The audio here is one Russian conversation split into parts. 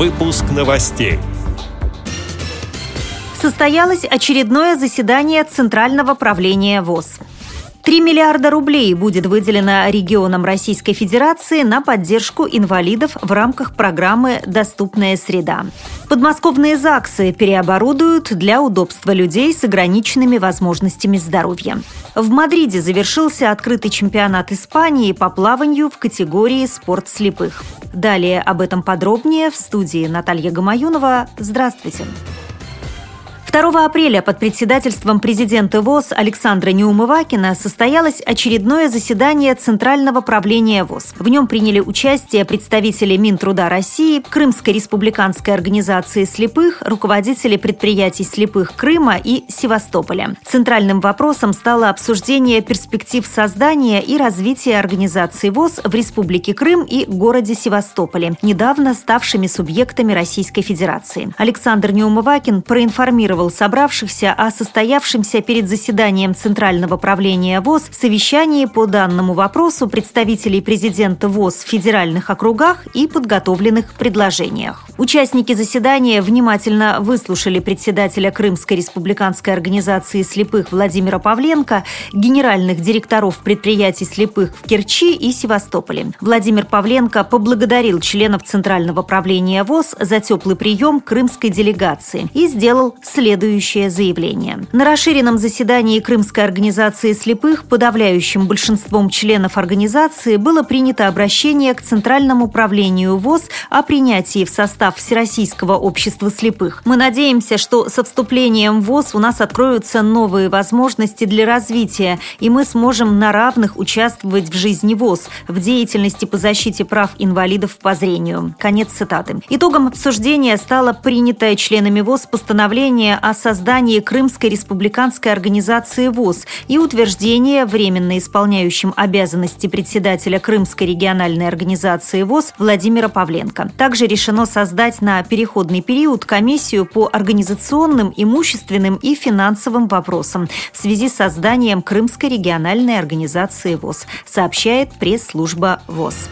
Выпуск новостей. Состоялось очередное заседание Центрального правления ВОЗ. 3 миллиарда рублей будет выделено регионам Российской Федерации на поддержку инвалидов в рамках программы «Доступная среда». Подмосковные ЗАГСы переоборудуют для удобства людей с ограниченными возможностями здоровья. В Мадриде завершился открытый чемпионат Испании по плаванию в категории «Спорт слепых». Далее об этом подробнее в студии Наталья Гамаюнова. Здравствуйте. 2 апреля под председательством президента ВОЗ Александра Неумывакина состоялось очередное заседание Центрального правления ВОЗ. В нем приняли участие представители Минтруда России, Крымской республиканской организации слепых, руководители предприятий слепых Крыма и Севастополя. Центральным вопросом стало обсуждение перспектив создания и развития организации ВОЗ в Республике Крым и городе Севастополе, недавно ставшими субъектами Российской Федерации. Александр Неумывакин проинформировал информировал собравшихся о состоявшемся перед заседанием Центрального правления ВОЗ совещании по данному вопросу представителей президента ВОЗ в федеральных округах и подготовленных предложениях. Участники заседания внимательно выслушали председателя Крымской республиканской организации слепых Владимира Павленко, генеральных директоров предприятий слепых в Керчи и Севастополе. Владимир Павленко поблагодарил членов Центрального правления ВОЗ за теплый прием крымской делегации и сделал следующее следующее заявление. На расширенном заседании Крымской организации слепых подавляющим большинством членов организации было принято обращение к Центральному управлению ВОЗ о принятии в состав Всероссийского общества слепых. Мы надеемся, что со вступлением в ВОЗ у нас откроются новые возможности для развития, и мы сможем на равных участвовать в жизни ВОЗ, в деятельности по защите прав инвалидов по зрению. Конец цитаты. Итогом обсуждения стало принятое членами ВОЗ постановление о создании Крымской республиканской организации ВОЗ и утверждение временно исполняющим обязанности председателя Крымской региональной организации ВОЗ Владимира Павленко. Также решено создать на переходный период комиссию по организационным, имущественным и финансовым вопросам в связи с созданием Крымской региональной организации ВОЗ, сообщает пресс-служба ВОЗ.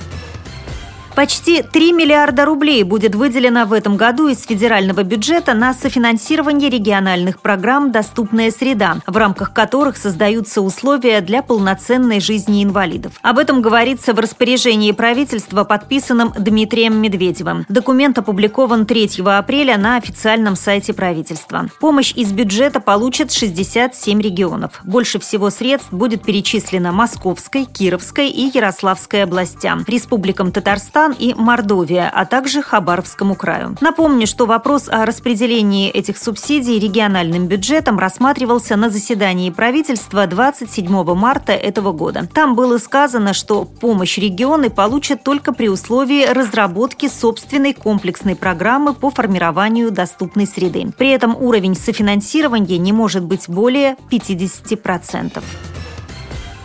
Почти 3 миллиарда рублей будет выделено в этом году из федерального бюджета на софинансирование региональных программ «Доступная среда», в рамках которых создаются условия для полноценной жизни инвалидов. Об этом говорится в распоряжении правительства, подписанном Дмитрием Медведевым. Документ опубликован 3 апреля на официальном сайте правительства. Помощь из бюджета получат 67 регионов. Больше всего средств будет перечислено Московской, Кировской и Ярославской областям, республикам Татарстан, Казахстан и Мордовия, а также Хабаровскому краю. Напомню, что вопрос о распределении этих субсидий региональным бюджетом рассматривался на заседании правительства 27 марта этого года. Там было сказано, что помощь регионы получат только при условии разработки собственной комплексной программы по формированию доступной среды. При этом уровень софинансирования не может быть более 50%.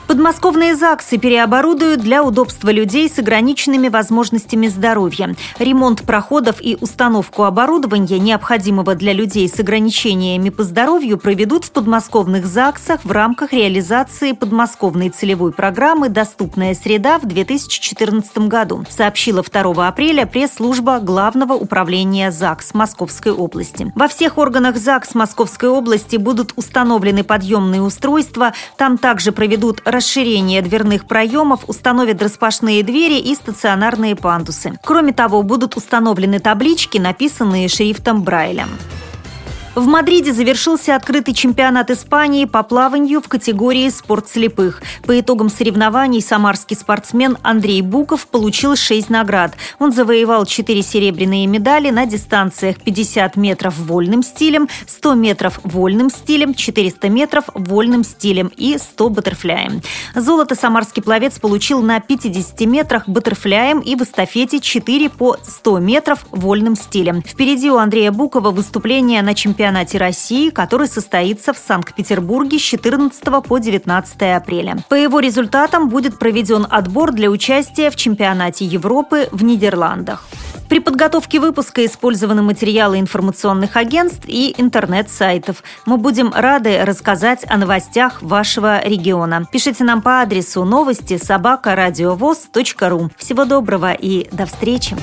Подмосковные ЗАГСы переоборудуют для удобства людей с ограниченными возможностями здоровья. Ремонт проходов и установку оборудования, необходимого для людей с ограничениями по здоровью, проведут в подмосковных ЗАГСах в рамках реализации подмосковной целевой программы «Доступная среда» в 2014 году, сообщила 2 апреля пресс-служба Главного управления ЗАГС Московской области. Во всех органах ЗАГС Московской области будут установлены подъемные устройства, там также проведут расширение дверных проемов, установят распашные двери и стационарные пандусы. Кроме того, будут установлены таблички, написанные шрифтом Брайля. В Мадриде завершился открытый чемпионат Испании по плаванию в категории «Спорт слепых». По итогам соревнований самарский спортсмен Андрей Буков получил 6 наград. Он завоевал 4 серебряные медали на дистанциях 50 метров вольным стилем, 100 метров вольным стилем, 400 метров вольным стилем и 100 баттерфляем. Золото самарский пловец получил на 50 метрах баттерфляем и в эстафете 4 по 100 метров вольным стилем. Впереди у Андрея Букова выступление на чемпионате чемпионате России, который состоится в Санкт-Петербурге с 14 по 19 апреля. По его результатам будет проведен отбор для участия в чемпионате Европы в Нидерландах. При подготовке выпуска использованы материалы информационных агентств и интернет-сайтов. Мы будем рады рассказать о новостях вашего региона. Пишите нам по адресу новости собака ру. Всего доброго и до встречи!